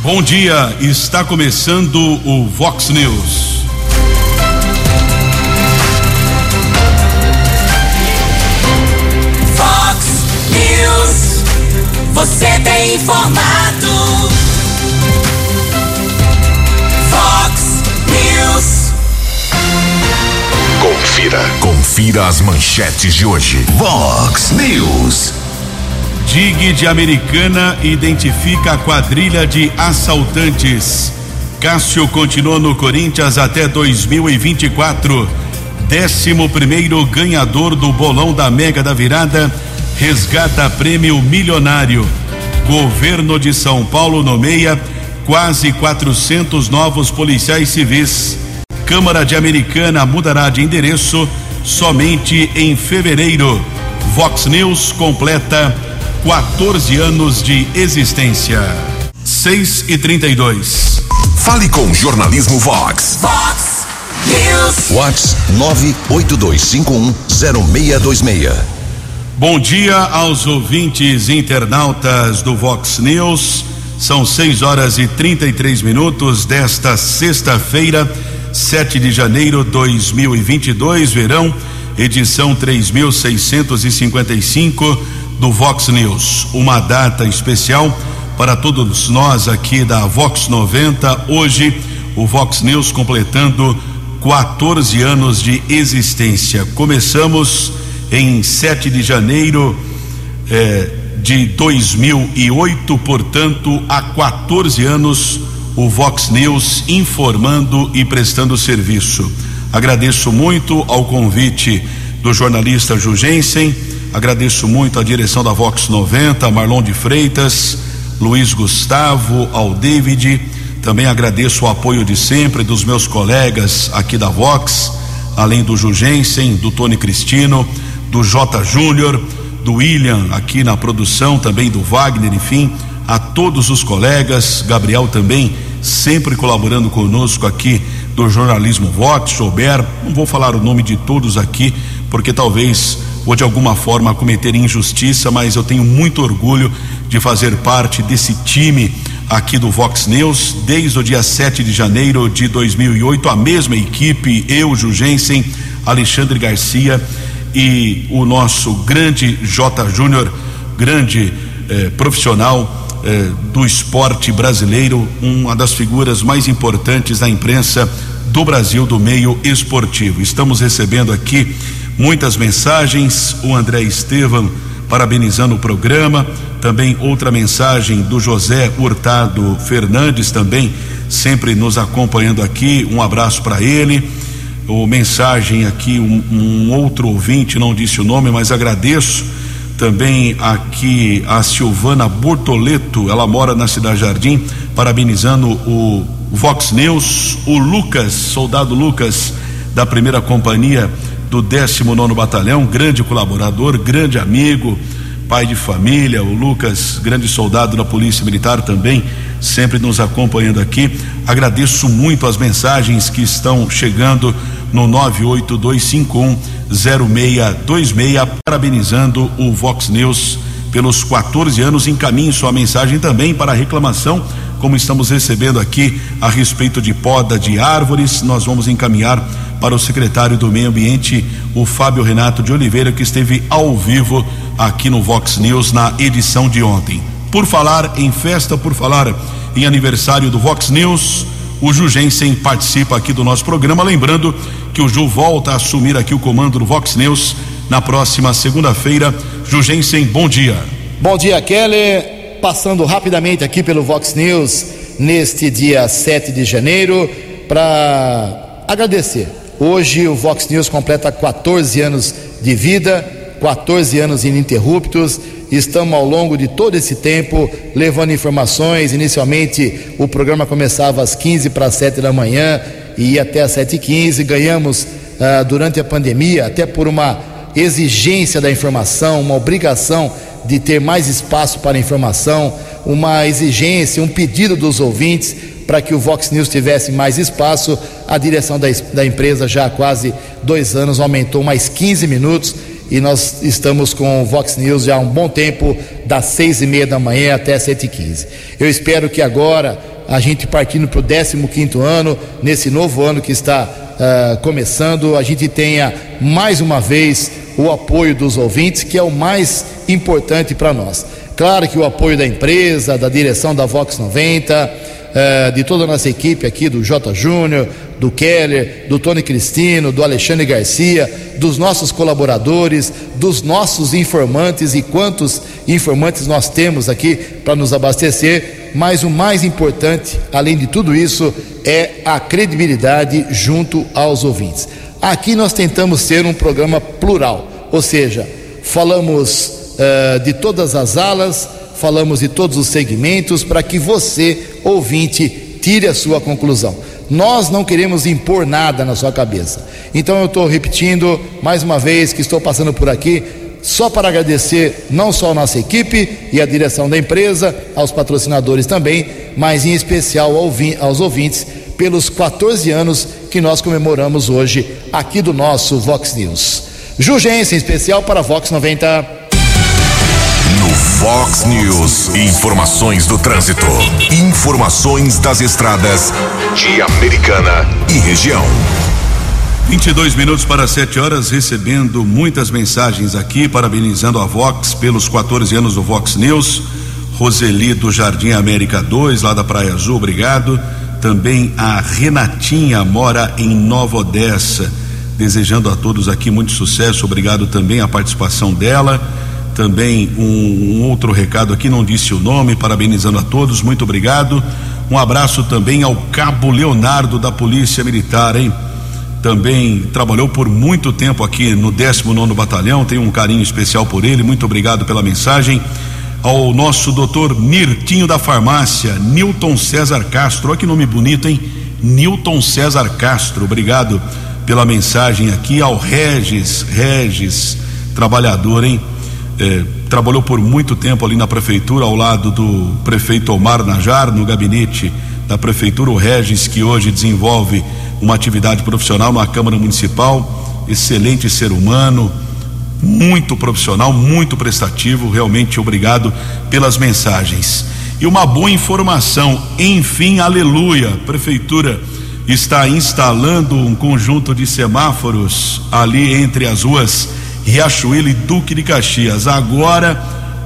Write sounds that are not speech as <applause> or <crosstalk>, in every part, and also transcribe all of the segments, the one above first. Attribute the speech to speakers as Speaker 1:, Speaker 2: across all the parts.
Speaker 1: Bom dia, está começando o Vox News.
Speaker 2: Vox News, você tem informado. Vox News.
Speaker 3: Confira. Confira as manchetes de hoje. Vox News.
Speaker 1: DIG de Americana identifica a quadrilha de assaltantes. Cássio continua no Corinthians até 2024. Décimo primeiro ganhador do bolão da Mega da Virada resgata prêmio milionário. Governo de São Paulo nomeia quase 400 novos policiais civis. Câmara de Americana mudará de endereço somente em fevereiro. Vox News completa 14 anos de existência. 6 e 32.
Speaker 3: Fale com Jornalismo Vox.
Speaker 2: Vox News.
Speaker 3: Vox 982510626.
Speaker 1: Bom dia aos ouvintes internautas do Vox News. São 6 horas e 33 minutos desta sexta-feira, 7 de janeiro de 2022, verão, edição 3655 do Vox News. Uma data especial para todos nós aqui da Vox 90. Hoje, o Vox News completando 14 anos de existência. Começamos em 7 de janeiro eh, de 2008, portanto, há 14 anos, o Vox News informando e prestando serviço. Agradeço muito ao convite do jornalista Jugensen Agradeço muito a direção da Vox 90, Marlon de Freitas, Luiz Gustavo, ao David. Também agradeço o apoio de sempre dos meus colegas aqui da Vox, além do Jugensen, do Tony Cristino, do J. Júnior, do William aqui na produção, também do Wagner, enfim, a todos os colegas, Gabriel também sempre colaborando conosco aqui do jornalismo Vox, Souber, não vou falar o nome de todos aqui, porque talvez ou de alguma forma cometer injustiça, mas eu tenho muito orgulho de fazer parte desse time aqui do Vox News desde o dia 7 de janeiro de 2008. A mesma equipe, eu, Jugensen, Alexandre Garcia e o nosso grande J. Júnior, grande eh, profissional eh, do esporte brasileiro, uma das figuras mais importantes da imprensa do Brasil, do meio esportivo. Estamos recebendo aqui muitas mensagens. O André Estevam parabenizando o programa. Também outra mensagem do José Hurtado Fernandes, também sempre nos acompanhando aqui. Um abraço para ele. O mensagem aqui, um, um, outro ouvinte, não disse o nome, mas agradeço também aqui a Silvana Bortoleto, ela mora na Cidade Jardim, parabenizando o Vox News, o Lucas, soldado Lucas, da primeira companhia do 19 Batalhão, grande colaborador, grande amigo, pai de família, o Lucas, grande soldado da Polícia Militar também, sempre nos acompanhando aqui. Agradeço muito as mensagens que estão chegando no 982510626, parabenizando o Vox News pelos 14 anos. Encaminhe sua mensagem também para a reclamação, como estamos recebendo aqui a respeito de poda de árvores. Nós vamos encaminhar para o secretário do Meio Ambiente, o Fábio Renato de Oliveira, que esteve ao vivo aqui no Vox News na edição de ontem. Por falar em festa, por falar em aniversário do Vox News, o Jugensen participa aqui do nosso programa, lembrando que o Ju volta a assumir aqui o comando do Vox News na próxima segunda-feira. Jugensen, bom dia.
Speaker 4: Bom dia, Keller. Passando rapidamente aqui pelo Vox News neste dia 7 de janeiro para agradecer Hoje o Vox News completa 14 anos de vida, 14 anos ininterruptos. Estamos ao longo de todo esse tempo levando informações. Inicialmente o programa começava às 15 para as 7 da manhã e ia até às 7h15. Ganhamos ah, durante a pandemia, até por uma exigência da informação, uma obrigação de ter mais espaço para informação, uma exigência, um pedido dos ouvintes para que o Vox News tivesse mais espaço. A direção da, da empresa já há quase dois anos aumentou mais 15 minutos e nós estamos com o Vox News já há um bom tempo, das seis e meia da manhã até sete e quinze. Eu espero que agora, a gente partindo para o 15 ano, nesse novo ano que está uh, começando, a gente tenha mais uma vez o apoio dos ouvintes, que é o mais importante para nós. Claro que o apoio da empresa, da direção da Vox 90, uh, de toda a nossa equipe aqui, do J. Júnior, do Keller, do Tony Cristino, do Alexandre Garcia, dos nossos colaboradores, dos nossos informantes e quantos informantes nós temos aqui para nos abastecer, mas o mais importante, além de tudo isso, é a credibilidade junto aos ouvintes. Aqui nós tentamos ser um programa plural, ou seja, falamos uh, de todas as alas, falamos de todos os segmentos para que você, ouvinte, tire a sua conclusão. Nós não queremos impor nada na sua cabeça. Então eu estou repetindo mais uma vez que estou passando por aqui só para agradecer não só a nossa equipe e a direção da empresa, aos patrocinadores também, mas em especial aos ouvintes pelos 14 anos que nós comemoramos hoje aqui do nosso Vox News. Jurgência em especial para Vox 90.
Speaker 3: Fox News. Informações do trânsito. Informações das estradas de Americana e região.
Speaker 1: 22 minutos para 7 horas, recebendo muitas mensagens aqui, parabenizando a Vox pelos 14 anos do Vox News. Roseli do Jardim América 2, lá da Praia Azul, obrigado. Também a Renatinha mora em Nova Odessa, desejando a todos aqui muito sucesso, obrigado também a participação dela também um, um, outro recado aqui, não disse o nome, parabenizando a todos, muito obrigado. Um abraço também ao Cabo Leonardo da Polícia Militar, hein? Também trabalhou por muito tempo aqui no 19 Batalhão, tenho um carinho especial por ele, muito obrigado pela mensagem. Ao nosso doutor Nirtinho da Farmácia, Newton César Castro, olha que nome bonito, hein? Newton César Castro, obrigado pela mensagem aqui. Ao Regis, Regis, trabalhador, hein? eh, trabalhou por muito tempo ali na prefeitura, ao lado do prefeito Omar Najar, no gabinete da prefeitura, o Regis, que hoje desenvolve uma atividade profissional na Câmara Municipal, excelente ser humano, muito profissional, muito prestativo, realmente obrigado pelas mensagens. E uma boa informação, enfim, aleluia, prefeitura está instalando um conjunto de semáforos ali entre as ruas Riachuelo e Duque de Caxias. Agora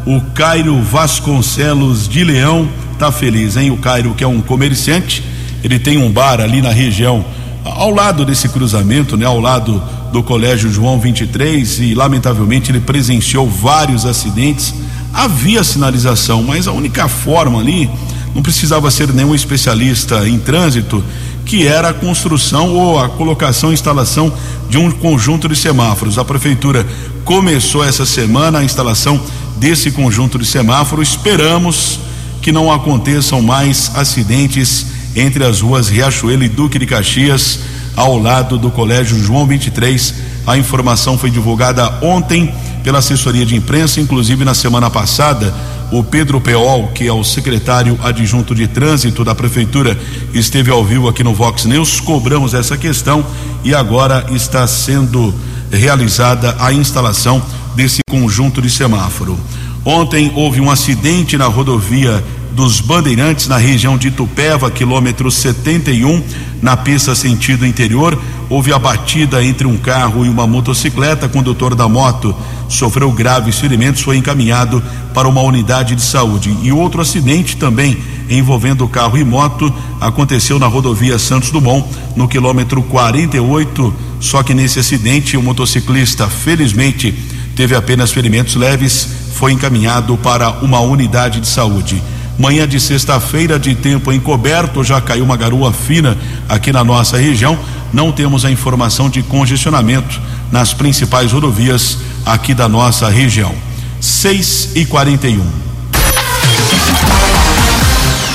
Speaker 1: o Cairo Vasconcelos de Leão tá feliz, hein? O Cairo, que é um comerciante, ele tem um bar ali na região, ao lado desse cruzamento, né? Ao lado do Colégio João 23 e lamentavelmente ele presenciou vários acidentes. Havia sinalização, mas a única forma ali não precisava ser nenhum especialista em trânsito que era a construção ou a colocação e instalação de um conjunto de semáforos. A prefeitura começou essa semana a instalação desse conjunto de semáforos. Esperamos que não aconteçam mais acidentes entre as ruas Riachuelo e Duque de Caxias, ao lado do Colégio João 23. A informação foi divulgada ontem pela assessoria de imprensa, inclusive na semana passada o Pedro Peol, que é o secretário adjunto de trânsito da prefeitura, esteve ao vivo aqui no Vox News. Cobramos essa questão e agora está sendo realizada a instalação desse conjunto de semáforo. Ontem houve um acidente na rodovia dos Bandeirantes, na região de Tupéva, quilômetro 71, na pista sentido interior. Houve a batida entre um carro e uma motocicleta. O condutor da moto sofreu graves ferimentos, foi encaminhado para uma unidade de saúde. E outro acidente também envolvendo carro e moto aconteceu na rodovia Santos Dumont, no quilômetro 48. Só que nesse acidente, o motociclista, felizmente, teve apenas ferimentos leves, foi encaminhado para uma unidade de saúde. Manhã de sexta-feira, de tempo encoberto, já caiu uma garoa fina aqui na nossa região. Não temos a informação de congestionamento nas principais rodovias aqui da nossa região. 6 e 41.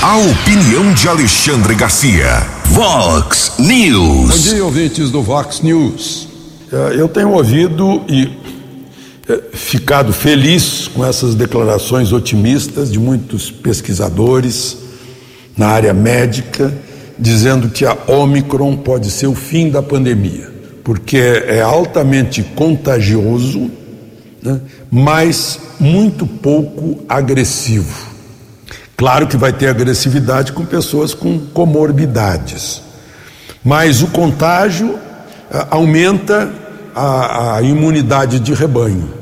Speaker 3: A opinião de Alexandre Garcia. Vox News.
Speaker 5: Bom dia, ouvintes do Vox News. Eh, eu tenho ouvido e ficado feliz com essas declarações otimistas de muitos pesquisadores na área médica, dizendo que a Omicron pode ser o fim da pandemia, porque é altamente contagioso, né, mas muito pouco agressivo. Claro que vai ter agressividade com pessoas com comorbidades, mas o contágio ah, aumenta a, a imunidade de rebanho,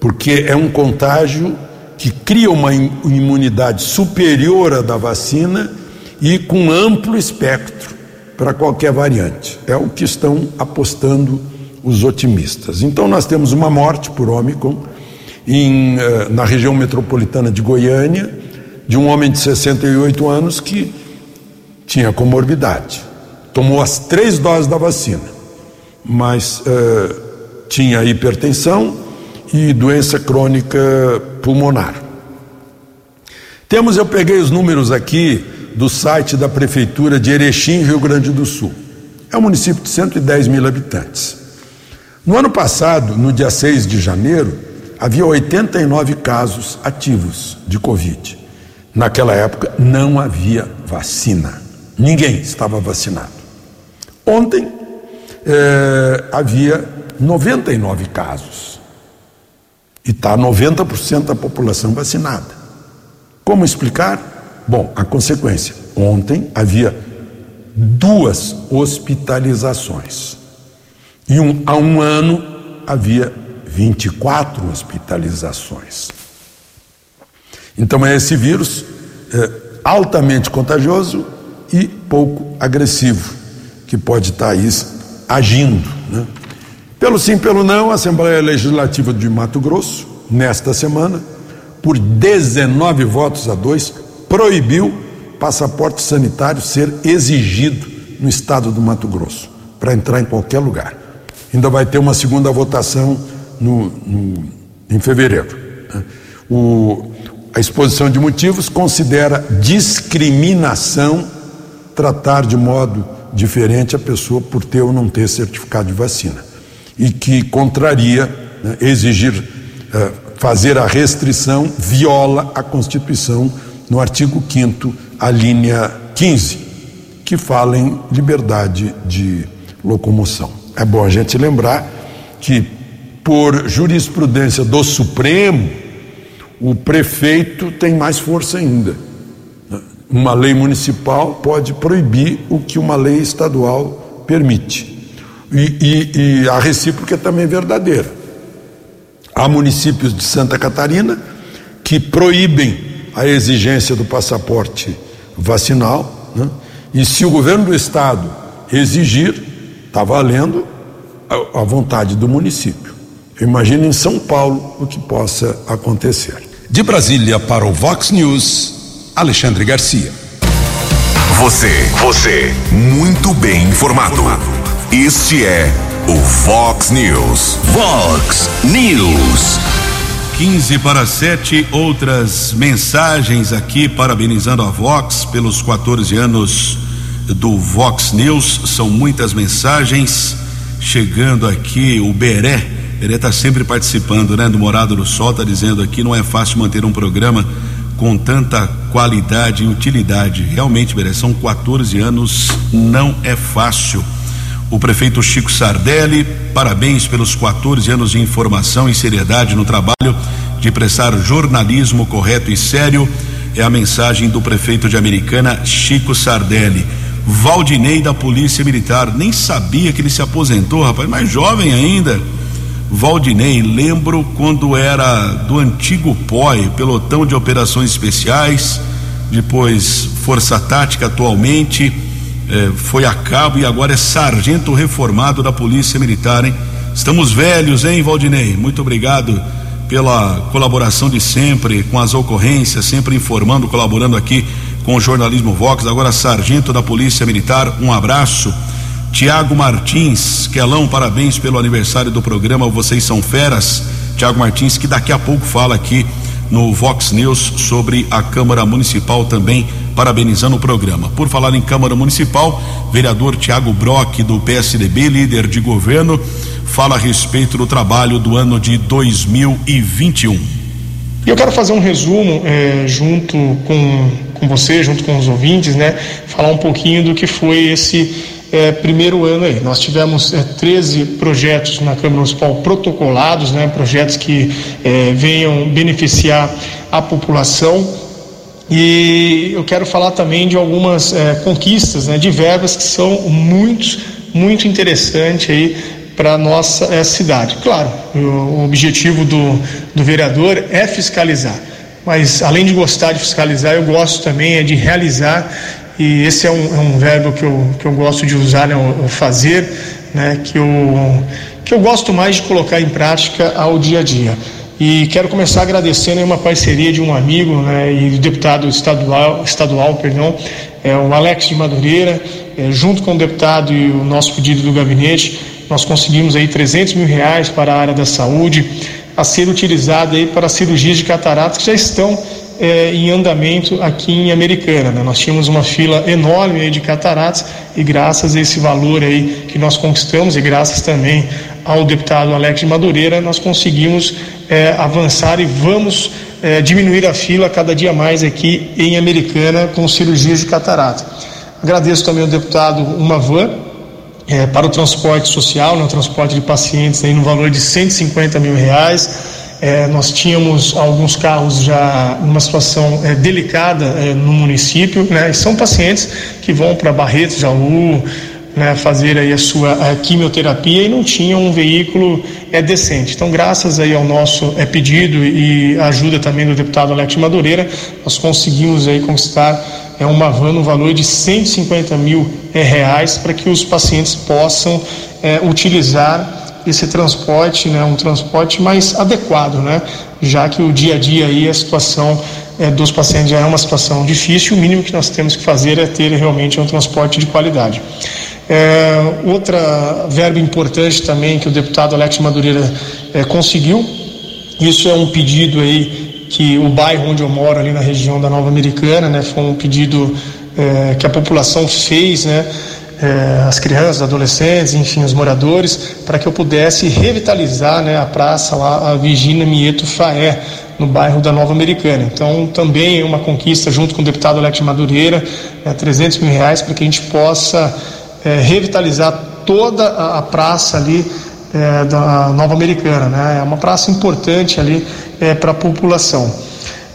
Speaker 5: porque é um contágio que cria uma imunidade superior à da vacina e com amplo espectro para qualquer variante. É o que estão apostando os otimistas. Então, nós temos uma morte por Ômicron eh, na região metropolitana de Goiânia, de um homem de 68 anos que tinha comorbidade. Tomou as três doses da vacina, mas uh, tinha hipertensão e doença crônica pulmonar. Temos, eu peguei os números aqui do site da Prefeitura de Erechim, Rio Grande do Sul. É um município de 110 mil habitantes. No ano passado, no dia 6 de janeiro, havia 89 casos ativos de Covid. Naquela época não havia vacina, ninguém estava vacinado. Ontem eh, havia 99 casos e está 90% da população vacinada. Como explicar? Bom, a consequência: ontem havia duas hospitalizações. E um, há um ano havia 24 hospitalizações. Então é esse vírus é, altamente contagioso e pouco agressivo, que pode estar aí agindo. Né? Pelo sim, pelo não, a Assembleia Legislativa de Mato Grosso, nesta semana, por 19 votos a 2, proibiu passaporte sanitário ser exigido no estado do Mato Grosso, para entrar em qualquer lugar. Ainda vai ter uma segunda votação no, no, em fevereiro. Né? O, a exposição de motivos considera discriminação tratar de modo diferente a pessoa por ter ou não ter certificado de vacina e que contraria né, exigir uh, fazer a restrição viola a Constituição no artigo 5 a linha 15, que fala em liberdade de locomoção. É bom a gente lembrar que, por jurisprudência do Supremo, o prefeito tem mais força ainda. Uma lei municipal pode proibir o que uma lei estadual permite. E, e, e a recíproca é também verdadeira. Há municípios de Santa Catarina que proíbem a exigência do passaporte vacinal, né? e se o governo do estado exigir, está valendo a, a vontade do município. Imagina em São Paulo o que possa acontecer.
Speaker 3: De Brasília para o Vox News, Alexandre Garcia. Você, você, muito bem informado. Este é o Vox News.
Speaker 2: Vox News.
Speaker 1: 15 para 7, outras mensagens aqui parabenizando a Vox pelos 14 anos do Vox News. São muitas mensagens chegando aqui. O Beré, Beré está sempre participando, né? Do Morado do Sol, está dizendo aqui: não é fácil manter um programa com tanta qualidade e utilidade. Realmente, Beré, são 14 anos, não é fácil o prefeito Chico Sardelli. Parabéns pelos 14 anos de informação e seriedade no trabalho de prestar jornalismo correto e sério. É a mensagem do prefeito de Americana, Chico Sardelli. Valdinei da Polícia Militar, nem sabia que ele se aposentou, rapaz, mais jovem ainda. Valdinei, lembro quando era do antigo POI, Pelotão de Operações Especiais, depois Força Tática atualmente eh, foi a cabo e agora é sargento reformado da Polícia Militar, hein? Estamos velhos, hein, Valdinei? Muito obrigado pela colaboração de sempre com as ocorrências, sempre informando, colaborando aqui com o jornalismo Vox. Agora, sargento da Polícia Militar, um abraço. Tiago Martins, Quelão, parabéns pelo aniversário do programa Vocês São Feras. Tiago Martins, que daqui a pouco fala aqui no Vox News sobre a Câmara Municipal também parabenizando o programa. Por falar em Câmara Municipal, vereador Tiago Brock, do PSDB, líder de governo, fala a respeito do trabalho do ano de 2021.
Speaker 6: Eu quero fazer um resumo é, junto com, com você, junto com os ouvintes, né? Falar um pouquinho do que foi esse é, primeiro ano aí. Nós tivemos é, 13 projetos na Câmara Municipal protocolados, né? Projetos que é, venham beneficiar a população E eu quero falar também de algumas é, conquistas né, de verbas que são muito, muito interessantes aí para a nossa é, cidade. Claro, o objetivo do, do vereador é fiscalizar, mas além de gostar de fiscalizar, eu gosto também é de realizar, e esse é um, é um verbo que eu, que eu gosto de usar, né, o fazer, né, que, eu, que eu gosto mais de colocar em prática ao dia a dia. E quero começar agradecendo uma parceria de um amigo né, e do deputado estadual, estadual perdão, é, o Alex de Madureira, é, junto com o deputado e o nosso pedido do gabinete, nós conseguimos aí 300 mil reais para a área da saúde a ser utilizada aí para cirurgias de cataratas que já estão é, em andamento aqui em Americana. Né? Nós tínhamos uma fila enorme aí de cataratas e graças a esse valor aí que nós conquistamos e graças também ao deputado Alex de Madureira, nós conseguimos é, avançar e vamos é, diminuir a fila cada dia mais aqui em Americana com cirurgias de catarata. Agradeço também ao deputado uma van é, para o transporte social, né, o transporte de pacientes aí no valor de 150 mil reais. É, nós tínhamos alguns carros já numa situação é, delicada é, no município, né, e são pacientes que vão para Barretos, Jaú, né, fazer aí a sua a quimioterapia e não tinham um veículo é, decente. Então, graças aí ao nosso é, pedido e ajuda também do deputado Alex Madureira, nós conseguimos aí conquistar é, uma van no valor de 150 mil é, reais para que os pacientes possam é, utilizar esse transporte, né, um transporte mais adequado, né, já que o dia a dia aí a situação é, dos pacientes já é uma situação difícil, o mínimo que nós temos que fazer é ter realmente um transporte de qualidade. É, outra verba importante também que o deputado Alex Madureira é, conseguiu, isso é um pedido aí que o bairro onde eu moro, ali na região da Nova Americana, né, foi um pedido é, que a população fez, né, é, as crianças, adolescentes, enfim, os moradores, para que eu pudesse revitalizar né, a praça lá, a Virgínia Mieto Faé, no bairro da Nova Americana. Então, também é uma conquista, junto com o deputado Alex Madureira, é, 300 mil reais para que a gente possa é, revitalizar toda a, a praça ali é, da Nova Americana. Né? É uma praça importante ali é, para a população.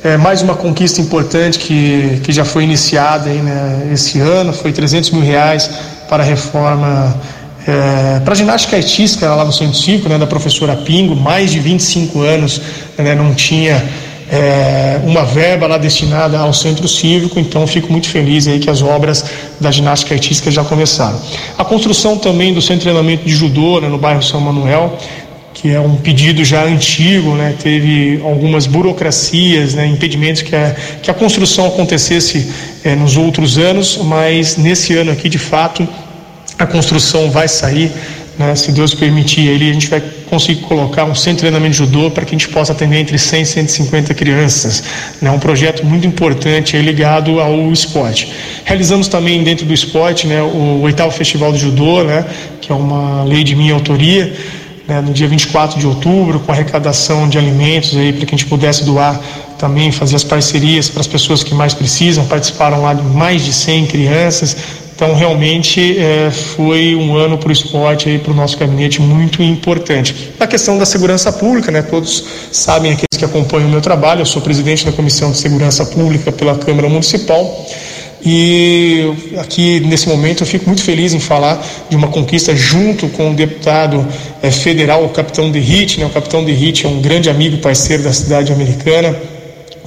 Speaker 6: É, mais uma conquista importante que, que já foi iniciada aí, né, esse ano, foi 300 mil reais para a reforma é, para a ginástica artística lá no Cívico, né, da professora Pingo, mais de 25 anos né, não tinha é, uma verba lá destinada ao centro cívico, então fico muito feliz aí que as obras da ginástica artística já começaram. A construção também do centro de treinamento de judô né, no bairro São Manuel, que é um pedido já antigo, né, teve algumas burocracias, né, impedimentos que a, que a construção acontecesse é, nos outros anos, mas nesse ano aqui, de fato, a construção vai sair né, se Deus permitir, ele, a gente vai conseguir colocar um centro de treinamento de judô para que a gente possa atender entre 100 e 150 crianças. É né, um projeto muito importante ligado ao esporte. Realizamos também dentro do esporte né, o oitavo Festival de Judô, né, que é uma lei de minha autoria, né, no dia 24 de outubro, com arrecadação de alimentos aí para que a gente pudesse doar também, fazer as parcerias para as pessoas que mais precisam. Participaram lá de mais de 100 crianças, então, realmente, é, foi um ano para o esporte e para o nosso gabinete muito importante. A questão da segurança pública, né, todos sabem, aqueles que acompanham o meu trabalho, eu sou presidente da Comissão de Segurança Pública pela Câmara Municipal. E aqui nesse momento eu fico muito feliz em falar de uma conquista junto com o deputado é, federal, o capitão Derrite. Né? O capitão Derrite é um grande amigo e parceiro da cidade americana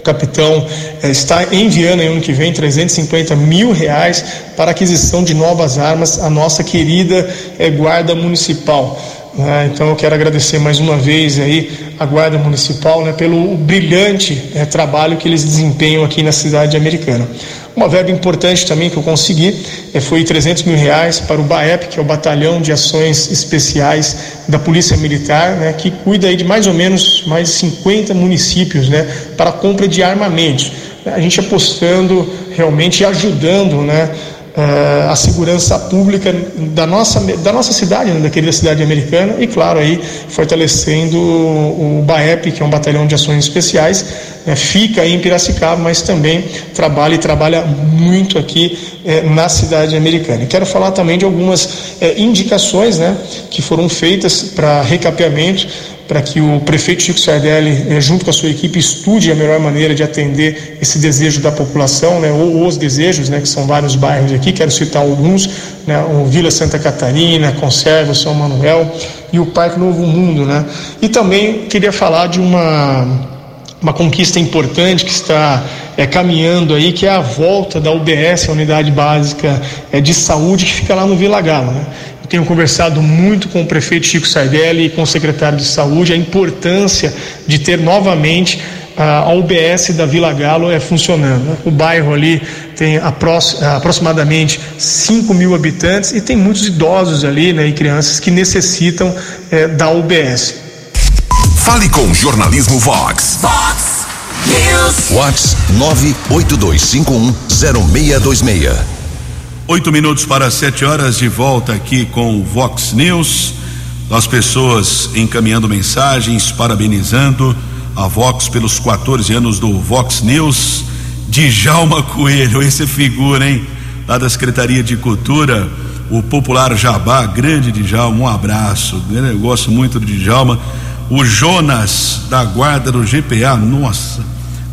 Speaker 6: capitão eh, está enviando em ano que vem 350 mil reais para aquisição de novas armas à nossa querida eh, Guarda Municipal. Né? Então eu quero agradecer mais uma vez aí a Guarda Municipal né, pelo brilhante eh, trabalho que eles desempenham aqui na cidade americana. Uma verba importante também que eu consegui é, foi 300 mil reais para o BAEP, que é o Batalhão de Ações Especiais da Polícia Militar, né, que cuida aí de mais ou menos mais de 50 municípios né, para compra de armamentos. A gente apostando realmente e ajudando né, uh, a segurança pública da nossa, da nossa cidade, né, da querida cidade americana, e claro, aí fortalecendo o, o BAEP, que é um batalhão de ações especiais, né, fica em Piracicaba, mas também trabalha e trabalha muito aqui eh, na cidade americana. E quero falar também de algumas eh, indicações né, que foram feitas para recapeamento para que o prefeito Chico Sardelli, eh, junto com a sua equipe, estude a melhor maneira de atender esse desejo da população, né, ou os desejos, né, que são vários bairros aqui, quero citar alguns, né, o Vila Santa Catarina, Conserva, São Manuel e o Parque Novo Mundo. Né. E também queria falar de uma uma conquista importante que está é, caminhando aí, que é a volta da UBS, a Unidade Básica é, de Saúde, que fica lá no Vila Galo. Né? Eu tenho conversado muito com o prefeito Chico Sardelli e com o secretário de Saúde a importância de ter novamente a UBS da Vila Galo é funcionando. O bairro ali tem aproximadamente 5 mil habitantes e tem muitos idosos ali né, e crianças que necessitam é, da UBS.
Speaker 3: Fale com Jornalismo Vox.
Speaker 2: Vox News.
Speaker 3: Vox 982510626.
Speaker 1: Oito minutos para sete horas de volta aqui com o Vox News. As pessoas encaminhando mensagens, parabenizando a Vox pelos 14 anos do Vox News. Djalma Coelho, esse é figura, hein? Lá da Secretaria de Cultura, o popular Jabá, grande Djalma, um abraço. Eu gosto muito do Djalma o Jonas da guarda do GPA. Nossa,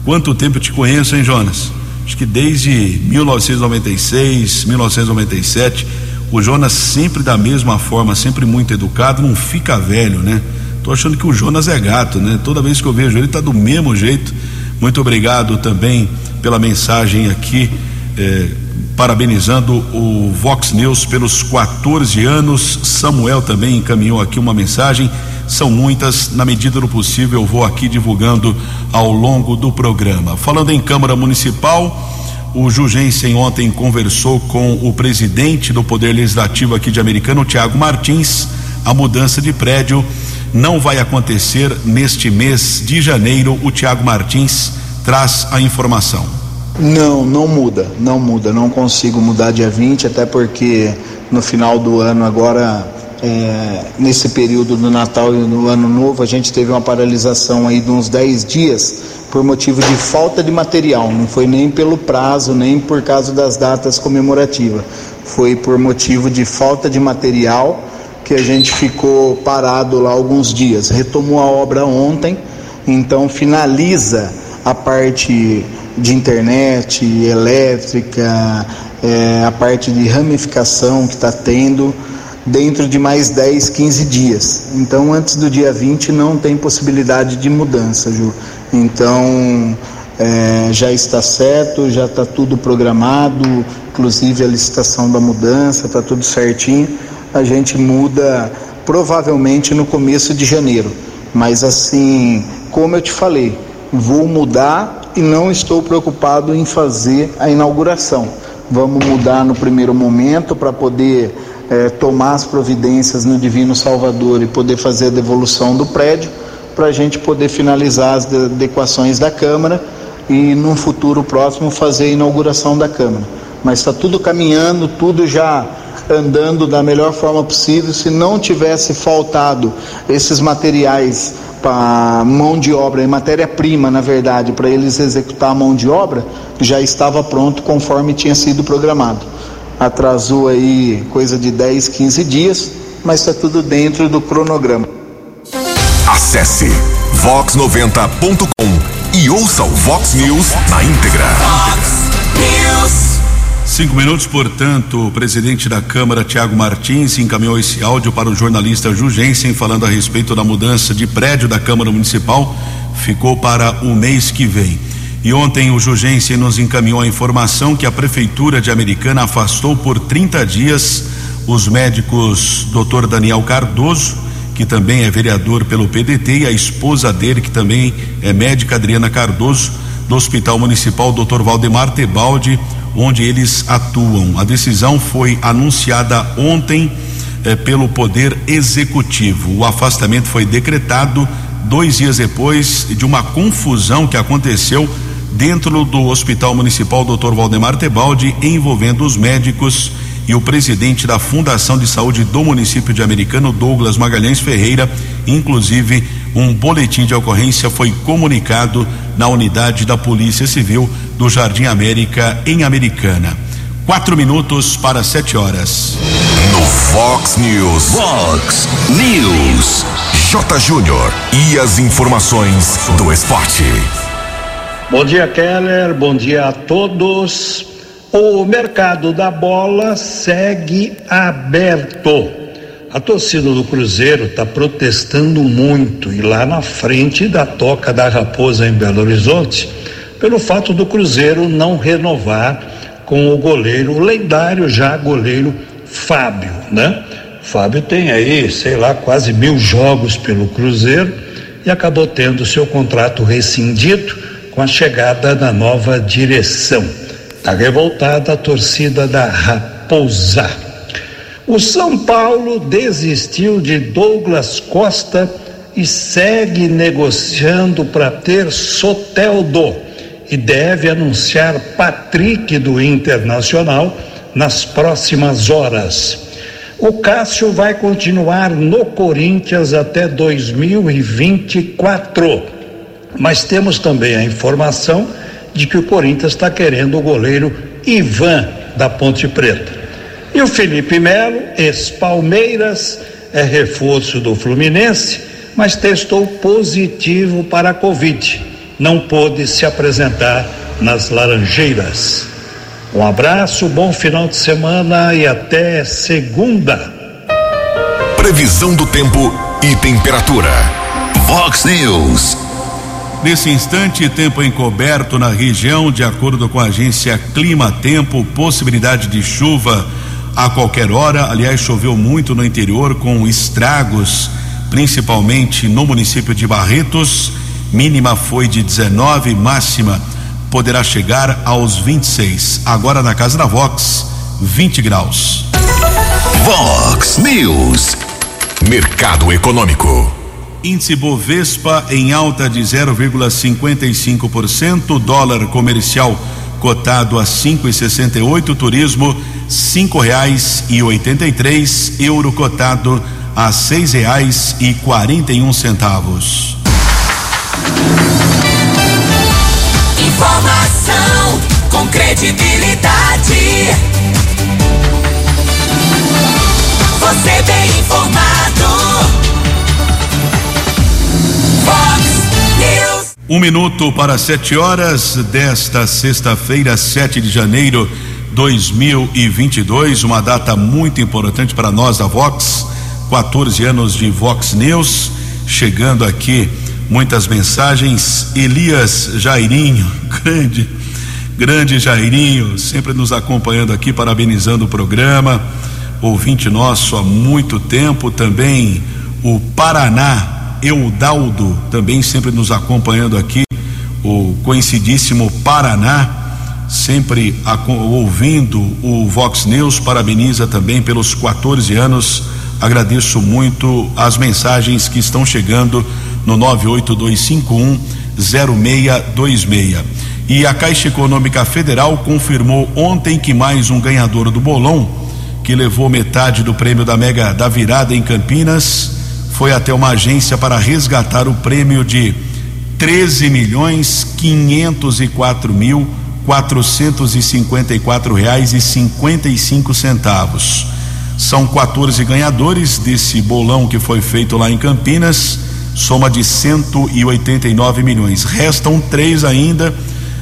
Speaker 1: quanto tempo eu te conheço, hein, Jonas? Acho que desde 1996, 1997, o Jonas sempre da mesma forma, sempre muito educado, não fica velho, né? Tô achando que o Jonas é gato, né? Toda vez que eu vejo ele tá do mesmo jeito. Muito obrigado também pela mensagem aqui, eh, parabenizando o Vox News pelos 14 anos. Samuel também encaminhou aqui uma mensagem são muitas, na medida do possível eu vou aqui divulgando ao longo do programa. Falando em Câmara Municipal, o Jugensen ontem conversou com o presidente do Poder Legislativo aqui de Americano, Tiago Martins. A mudança de prédio não vai acontecer neste mês de janeiro. O Tiago Martins traz a informação.
Speaker 7: Não, não muda, não muda. Não consigo mudar dia 20, até porque no final do ano agora é, nesse período do Natal e do Ano Novo, a gente teve uma paralisação aí de uns 10 dias por motivo de falta de material. Não foi nem pelo prazo, nem por causa das datas comemorativas. Foi por motivo de falta de material que a gente ficou parado lá alguns dias. Retomou a obra ontem, então finaliza a parte de internet, elétrica, é, a parte de ramificação que está tendo dentro de mais 10, 15 dias. Então, antes do dia 20 não tem possibilidade de mudança, Ju. Então, é, já está certo, já está tudo programado, inclusive a licitação da mudança, está tudo certinho. A gente muda provavelmente no começo de janeiro. Mas assim, como eu te falei, vou mudar e não estou preocupado em fazer a inauguração. Vamos mudar no primeiro momento para poder é, tomar as providências no Divino Salvador e poder fazer a devolução do prédio, para a gente poder finalizar as adequações da Câmara e, num futuro próximo, fazer a inauguração da Câmara. Mas está tudo caminhando, tudo já andando da melhor forma possível. Se não tivesse faltado esses materiais para mão de obra, e matéria-prima, na verdade, para eles executar a mão de obra, já estava pronto conforme tinha sido programado atrasou aí coisa de 10, 15 dias, mas está tudo dentro do cronograma.
Speaker 3: Acesse vox90.com e ouça o Vox News na íntegra. Vox
Speaker 1: News. Cinco minutos, portanto, o presidente da Câmara, Tiago Martins, encaminhou esse áudio para o jornalista Jugensen falando a respeito da mudança de prédio da Câmara Municipal. Ficou para o mês que vem. E ontem o Jugense nos encaminhou a informação que a Prefeitura de Americana afastou por 30 dias os médicos Dr. Daniel Cardoso, que também é vereador pelo PDT, e a esposa dele, que também é médica Adriana Cardoso, do Hospital Municipal Dr. Valdemar Tebaldi, onde eles atuam. A decisão foi anunciada ontem eh, pelo Poder Executivo. O afastamento foi decretado dois dias depois de uma confusão que aconteceu dentro do Hospital Municipal Dr. Valdemar Tebaldi, envolvendo os médicos e o presidente da Fundação de Saúde do município de Americano, Douglas Magalhães Ferreira. Inclusive, um boletim de ocorrência foi comunicado na unidade da Polícia Civil do Jardim América, em Americana. Quatro minutos para sete horas.
Speaker 3: No Fox News.
Speaker 2: Fox News.
Speaker 3: J. Júnior e as informações do esporte.
Speaker 8: Bom dia, Keller. Bom dia a todos. O mercado da bola segue aberto. A torcida do Cruzeiro está protestando muito e lá na frente da Toca da Raposa em Belo Horizonte, pelo fato do Cruzeiro não renovar com o goleiro, o lendário já goleiro Fábio, né? Fábio tem aí, sei lá, quase mil jogos pelo Cruzeiro e acabou tendo seu contrato rescindido com a chegada da nova direção. Está revoltada a torcida da Raposa. O São Paulo desistiu de Douglas Costa e segue negociando para ter Soteldo e deve anunciar Patrick do Internacional nas próximas horas. O Cássio vai continuar no Corinthians até 2024. Mas temos também a informação de que o Corinthians está querendo o goleiro Ivan da Ponte Preta. E o Felipe Melo, ex-Palmeiras, é reforço do Fluminense, mas testou positivo para a Covid. Não pôde se apresentar nas Laranjeiras. Um abraço, bom final de semana e até segunda.
Speaker 3: Previsão do tempo e temperatura. Vox News.
Speaker 1: Nesse instante, tempo encoberto na região, de acordo com a agência Clima Tempo, possibilidade de chuva a qualquer hora. Aliás, choveu muito no interior com estragos, principalmente no município de Barretos. Mínima foi de 19, máxima poderá chegar aos 26. Agora na casa da Vox, 20 graus.
Speaker 3: Vox News. Mercado Econômico.
Speaker 1: Índice Bovespa em alta de 0,55%, dólar comercial cotado a 5,68, turismo cinco reais e oitenta e três, euro cotado a seis reais e quarenta e um centavos.
Speaker 2: Informação com credibilidade. Você bem informado.
Speaker 1: Um minuto para sete horas desta sexta-feira, 7 de janeiro 2022, uma data muito importante para nós da Vox. 14 anos de Vox News, chegando aqui muitas mensagens. Elias Jairinho, <laughs> grande, grande Jairinho, sempre nos acompanhando aqui, parabenizando o programa. Ouvinte nosso há muito tempo, também o Paraná Eudaldo, também sempre nos acompanhando aqui, o conhecidíssimo Paraná, sempre ouvindo o Vox News, parabeniza também pelos 14 anos. Agradeço muito as mensagens que estão chegando no 98251 0626. E a Caixa Econômica Federal confirmou ontem que mais um ganhador do bolão, que levou metade do prêmio da Mega da Virada em Campinas, foi até uma agência para resgatar o prêmio de 13 milhões 504 mil 454 reais e 55 centavos. São 14 ganhadores desse bolão que foi feito lá em Campinas, soma de 189 milhões. Restam três ainda,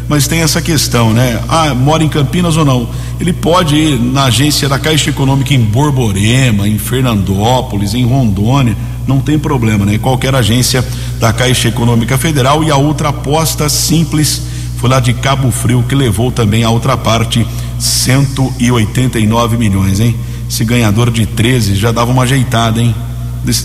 Speaker 1: mas tem essa questão, né? Ah, mora em Campinas ou não? Ele pode ir na agência da Caixa Econômica em Borborema, em Fernandópolis, em Rondônia não tem problema, né? Qualquer agência da Caixa Econômica Federal e a outra aposta simples foi lá de Cabo Frio que levou também a outra parte 189 milhões, hein? Esse ganhador de 13 já dava uma ajeitada, hein?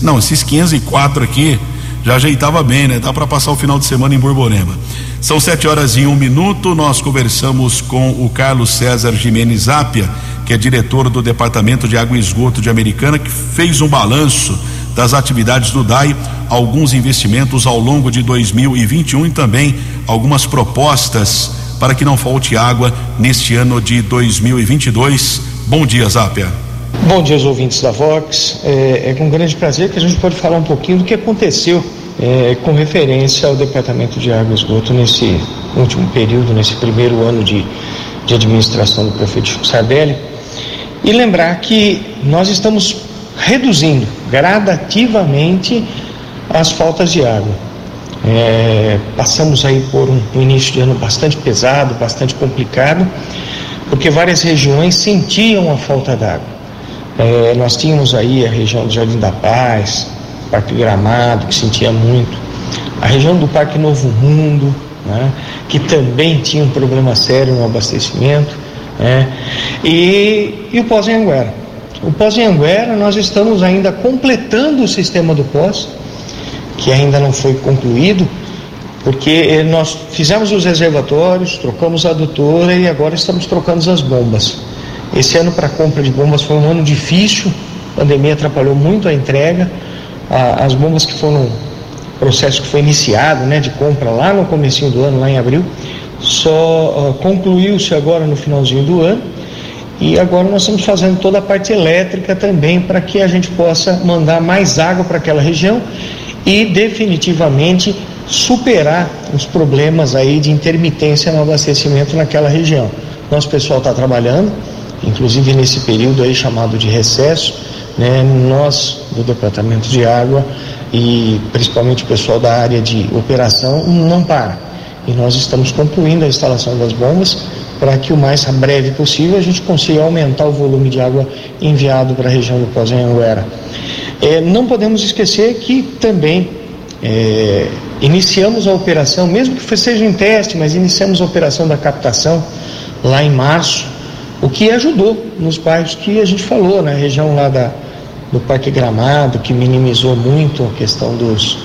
Speaker 1: Não, esses 504 aqui já ajeitava bem, né? Dá para passar o final de semana em Borborema. São sete horas e um minuto. Nós conversamos com o Carlos César Jimenez Apia, que é diretor do Departamento de Água e Esgoto de Americana, que fez um balanço das atividades do DAI, alguns investimentos ao longo de 2021 e também algumas propostas para que não falte água neste ano de 2022. Bom dia, Zápia.
Speaker 9: Bom dia aos ouvintes da Vox. É, é, com grande prazer que a gente pode falar um pouquinho do que aconteceu é, com referência ao Departamento de Água e Esgoto nesse último período, nesse primeiro ano de, de administração do prefeito Chico Sardelli. E lembrar que nós estamos reduzindo gradativamente as faltas de água. É, passamos aí por um, um início de ano bastante pesado, bastante complicado, porque várias regiões sentiam a falta d'água. É, nós tínhamos aí a região do Jardim da Paz, Parque Gramado, que sentia muito, a região do Parque Novo Mundo, né, que também tinha um problema sério no abastecimento, né, e, e o Pós-Anguera. O Pós-Anguera, nós estamos ainda completando o sistema do Pós, que ainda não foi concluído, porque nós fizemos os reservatórios, trocamos a adutora e agora estamos trocando as bombas. Esse ano para compra de bombas foi um ano difícil, a pandemia atrapalhou muito a entrega. as bombas que foram processo que foi iniciado, né, de compra lá no comecinho do ano, lá em abril, só concluiu-se agora no finalzinho do ano. E agora nós estamos fazendo toda a parte elétrica também para que a gente possa mandar mais água para aquela região e definitivamente superar os problemas aí de intermitência no abastecimento naquela região. Nosso pessoal está trabalhando, inclusive nesse período aí chamado de recesso, né, nós do Departamento de Água e principalmente o pessoal da área de operação não para. E nós estamos concluindo a instalação das bombas para que o mais breve possível a gente consiga aumentar o volume de água enviado para a região do Pós-Anhanguera. É, não podemos esquecer que também é, iniciamos a operação, mesmo que seja em teste, mas iniciamos a operação da captação lá em março, o que ajudou nos bairros que a gente falou, na né? região lá da, do Parque Gramado, que minimizou muito a questão dos,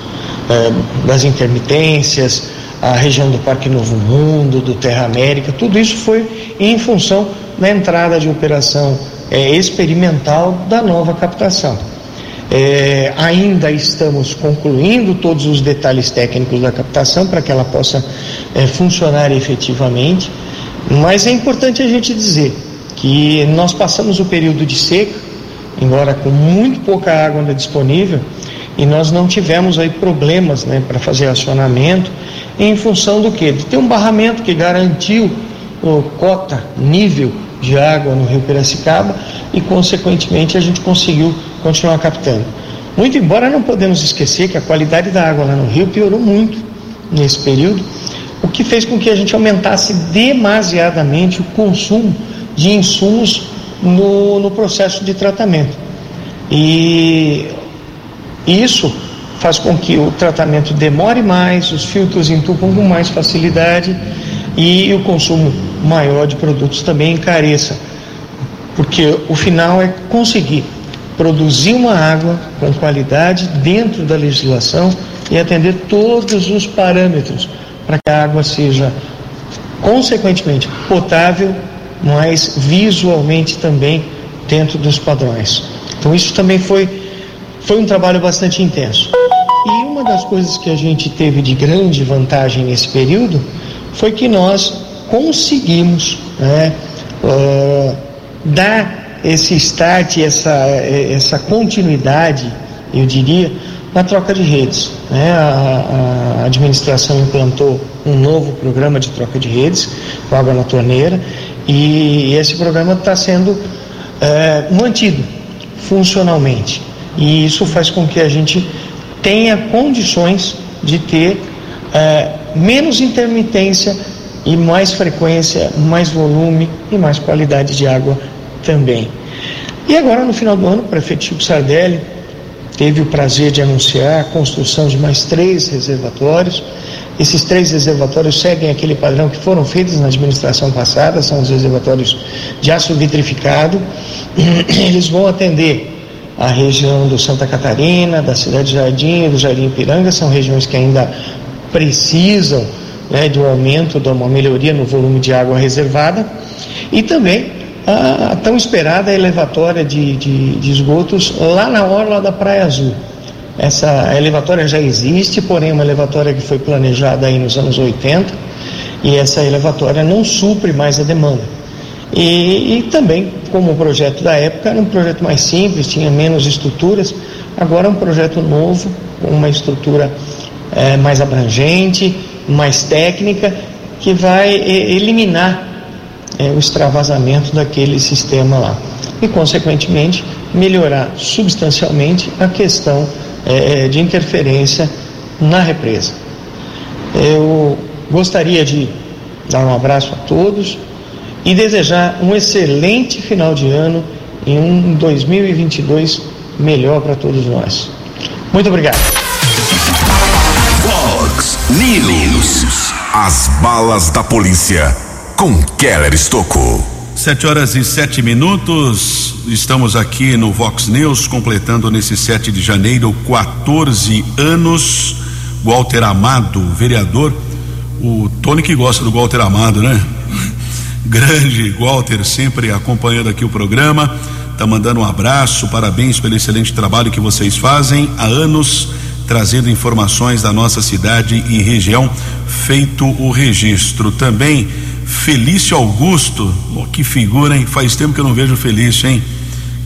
Speaker 9: é, das intermitências, a região do Parque Novo Mundo, do Terra América, tudo isso foi em função da entrada de operação é, experimental da nova captação. É, ainda estamos concluindo todos os detalhes técnicos da captação para que ela possa é, funcionar efetivamente, mas é importante a gente dizer que nós passamos o período de seca, embora com muito pouca água disponível, e nós não tivemos aí problemas né, para fazer acionamento em função do que? De ter um barramento que garantiu o cota, nível de água no rio Piracicaba e consequentemente a gente conseguiu continuar captando. Muito embora não podemos esquecer que a qualidade da água lá no rio piorou muito nesse período, o que fez com que a gente aumentasse demasiadamente o consumo de insumos no, no processo de tratamento. E isso faz com que o tratamento demore mais, os filtros entupam com mais facilidade e o consumo maior de produtos também encareça. Porque o final é conseguir produzir uma água com qualidade dentro da legislação e atender todos os parâmetros para que a água seja, consequentemente, potável, mas visualmente também dentro dos padrões. Então, isso também foi, foi um trabalho bastante intenso. E uma das coisas que a gente teve de grande vantagem nesse período foi que nós conseguimos né, uh, dar esse start, essa, essa continuidade, eu diria, na troca de redes. Né? A, a, administração implantou um novo programa de troca de redes, com água na torneira, e esse programa está sendo é, mantido funcionalmente. E isso faz com que a gente tenha condições de ter é, menos intermitência e mais frequência, mais volume e mais qualidade de água também. E agora, no final do ano, o prefeito Chico Sardelli teve o prazer de anunciar a construção de mais três reservatórios. Esses três reservatórios seguem aquele padrão que foram feitos na administração passada, são os reservatórios de aço vitrificado. <clears throat> Eles vão atender a região do Santa Catarina, da cidade de Jardim e do Jardim Ipiranga, são regiões que ainda precisam né, de um aumento, de uma melhoria no volume de água reservada. E também a, tão esperada elevatória de, de, de, esgotos lá na orla da Praia Azul. Essa elevatória já existe, porém é uma elevatória que foi planejada aí nos anos 80 e essa elevatória não supre mais a demanda. E, e também, como o projeto da época, era um projeto mais simples, tinha menos estruturas, agora é um projeto novo, com uma estrutura é, mais abrangente, mais técnica, que vai eliminar é, o extravasamento daquele sistema lá. E, consequentemente, melhorar substancialmente a questão é, de interferência na represa. Eu gostaria de dar um abraço a todos e desejar um excelente final de ano e um 2022 melhor para todos nós. Muito obrigado.
Speaker 3: Fox News. As balas da polícia com Keller Estocou.
Speaker 1: Sete horas e sete minutos. Estamos aqui no Vox News, completando nesse 7 de janeiro 14 anos. Walter Amado, vereador. O Tony que gosta do Walter Amado, né? <laughs> Grande Walter, sempre acompanhando aqui o programa. Tá mandando um abraço, parabéns pelo excelente trabalho que vocês fazem há anos, trazendo informações da nossa cidade e região. Feito o registro. Também Felício Augusto, oh, que figura, hein? Faz tempo que eu não vejo Felício, hein?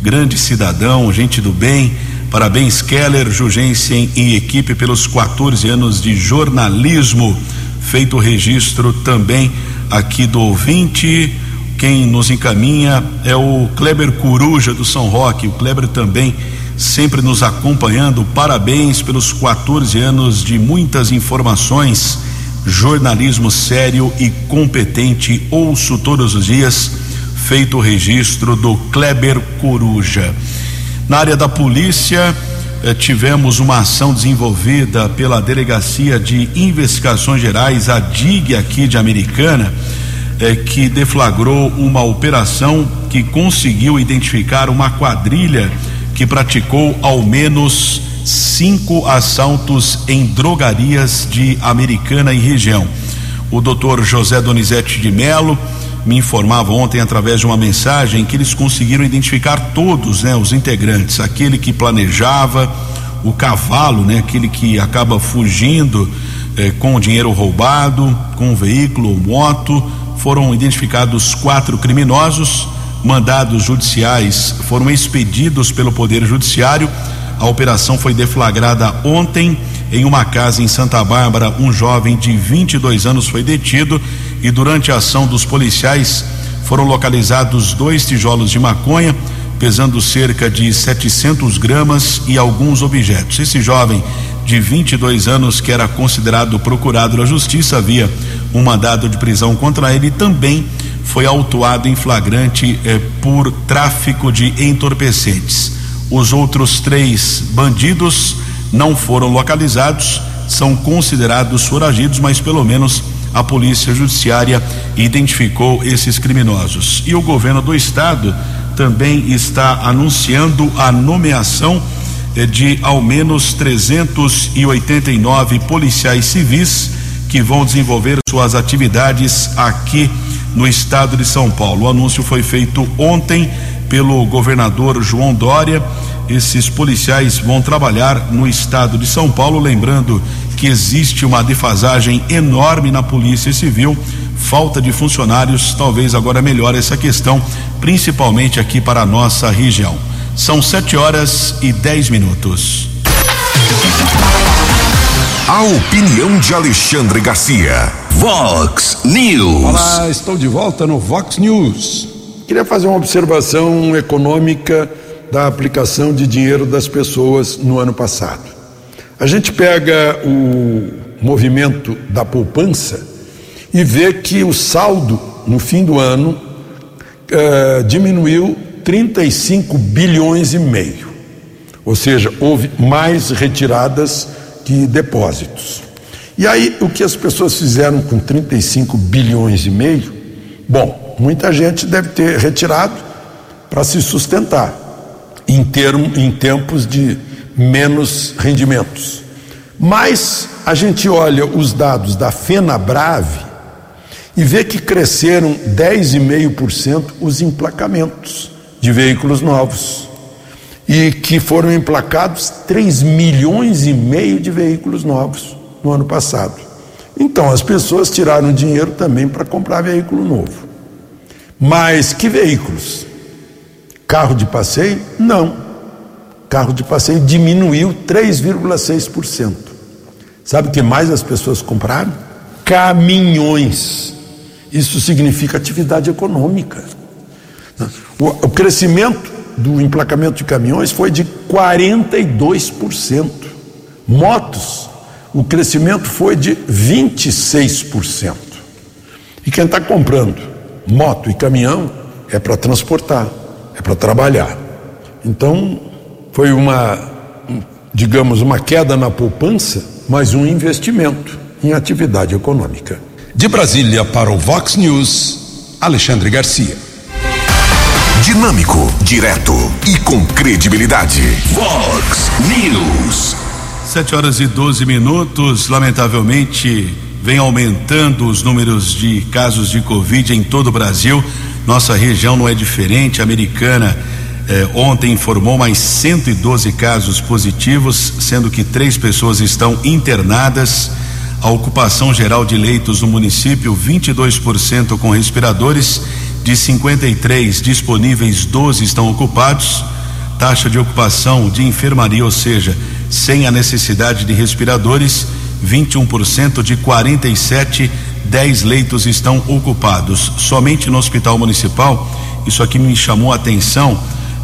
Speaker 1: Grande cidadão, gente do bem. Parabéns, Keller, Jugensen e equipe pelos 14 anos de jornalismo. Feito o registro também aqui do ouvinte. Quem nos encaminha é o Kleber Coruja do São Roque. O Kleber também sempre nos acompanhando. Parabéns pelos 14 anos de muitas informações jornalismo sério e competente. Ouço todos os dias, feito o registro do Kleber Coruja. Na área da polícia, eh, tivemos uma ação desenvolvida pela Delegacia de Investigações Gerais, a DIG aqui de Americana, eh, que deflagrou uma operação que conseguiu identificar uma quadrilha que praticou ao menos cinco assaltos em drogarias de Americana e região. O doutor José Donizete de Melo me informava ontem através de uma mensagem que eles conseguiram identificar todos, né, os integrantes, aquele que planejava, o cavalo, né, aquele que acaba fugindo eh, com o dinheiro roubado, com o veículo ou moto, foram identificados quatro criminosos, mandados judiciais foram expedidos pelo Poder Judiciário a operação foi deflagrada ontem em uma casa em Santa Bárbara. Um jovem de 22 anos foi detido e durante a ação dos policiais foram localizados dois tijolos de maconha pesando cerca de 700 gramas e alguns objetos. Esse jovem de 22 anos, que era considerado procurado da justiça, havia um mandado de prisão contra ele, também foi autuado em flagrante eh, por tráfico de entorpecentes. Os outros três bandidos não foram localizados, são considerados foragidos, mas pelo menos a Polícia Judiciária identificou esses criminosos. E o governo do estado também está anunciando a nomeação eh, de ao menos 389 policiais civis que vão desenvolver suas atividades aqui no estado de São Paulo. O anúncio foi feito ontem pelo governador João Dória. Esses policiais vão trabalhar no estado de São Paulo, lembrando que existe uma defasagem enorme na Polícia Civil, falta de funcionários, talvez agora melhore essa questão, principalmente aqui para a nossa região. São sete horas e dez minutos.
Speaker 3: A opinião de Alexandre Garcia. Vox News.
Speaker 5: Olá, estou de volta no Vox News. Queria fazer uma observação econômica da aplicação de dinheiro das pessoas no ano passado. A gente pega o movimento da poupança e vê que o saldo no fim do ano uh, diminuiu 35 bilhões e meio. Ou seja, houve mais retiradas que depósitos. E aí, o que as pessoas fizeram com 35 bilhões e meio? Bom, muita gente deve ter retirado para se sustentar em, termo, em tempos de menos rendimentos. Mas a gente olha os dados da FenaBrave e vê que cresceram 10,5% os emplacamentos de veículos novos e que foram emplacados 3 milhões e meio de veículos novos no ano passado. Então as pessoas tiraram dinheiro também para comprar veículo novo. Mas que veículos? Carro de passeio? Não. Carro de passeio diminuiu 3,6%. Sabe o que mais as pessoas compraram? Caminhões. Isso significa atividade econômica. O, crescimento do emplacamento de caminhões foi de 42%. Motos, o crescimento foi de 26%. E quem está comprando moto e caminhão é para transportar, é para trabalhar. Então, foi uma, digamos, uma queda na poupança, mas um investimento em atividade econômica.
Speaker 3: De Brasília para o Vox News, Alexandre Garcia. Dinâmico, direto e com credibilidade. Vox News.
Speaker 1: 7 horas e 12 minutos. Lamentavelmente, vem aumentando os números de casos de Covid em todo o Brasil. Nossa região não é diferente. A americana eh, ontem informou mais 112 casos positivos, sendo que três pessoas estão internadas. A ocupação geral de leitos no município, 22% com respiradores. De 53 disponíveis, 12 estão ocupados. Taxa de ocupação de enfermaria, ou seja, sem a necessidade de respiradores, 21% de 47, 10 leitos estão ocupados. Somente no Hospital Municipal, isso aqui me chamou a atenção,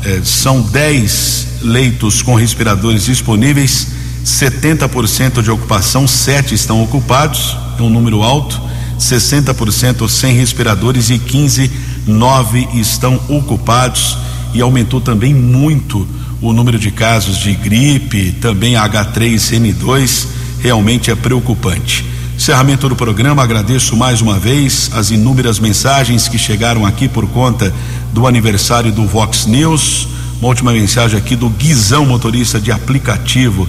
Speaker 1: eh, são 10 leitos com respiradores disponíveis, 70% de ocupação, 7 estão ocupados, é um número alto, 60% sem respiradores e 15, 9 estão ocupados e aumentou também muito o número de casos de gripe, também H3N2, realmente é preocupante. Encerramento do programa, agradeço mais uma vez as inúmeras mensagens que chegaram aqui por conta do aniversário do Vox News. Uma última mensagem aqui do Guizão, motorista de aplicativo.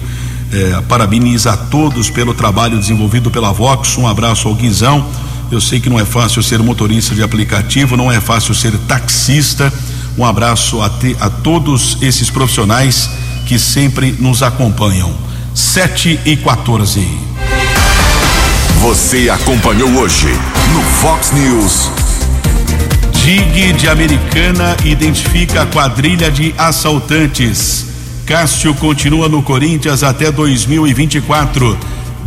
Speaker 1: É, parabeniza a todos pelo trabalho desenvolvido pela Vox. Um abraço ao Guizão. Eu sei que não é fácil ser motorista de aplicativo, não é fácil ser taxista. Um abraço a, te, a todos esses profissionais que sempre nos acompanham. 7 e 14.
Speaker 3: Você acompanhou hoje no Fox News.
Speaker 1: DIG de Americana identifica quadrilha de assaltantes. Cássio continua no Corinthians até 2024.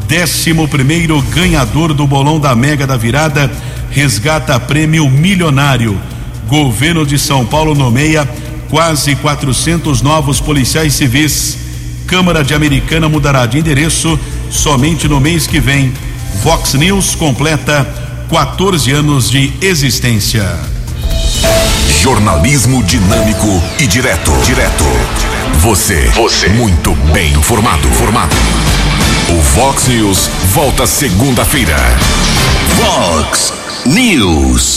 Speaker 1: Décimo primeiro ganhador do bolão da Mega da Virada resgata prêmio milionário. Governo de São Paulo nomeia quase 400 novos policiais civis. Câmara de Americana mudará de endereço somente no mês que vem. Vox News completa 14 anos de existência.
Speaker 3: Jornalismo dinâmico e direto. Direto. Você. Você. Muito bem informado. Formado. O Vox News volta segunda-feira. Vox News.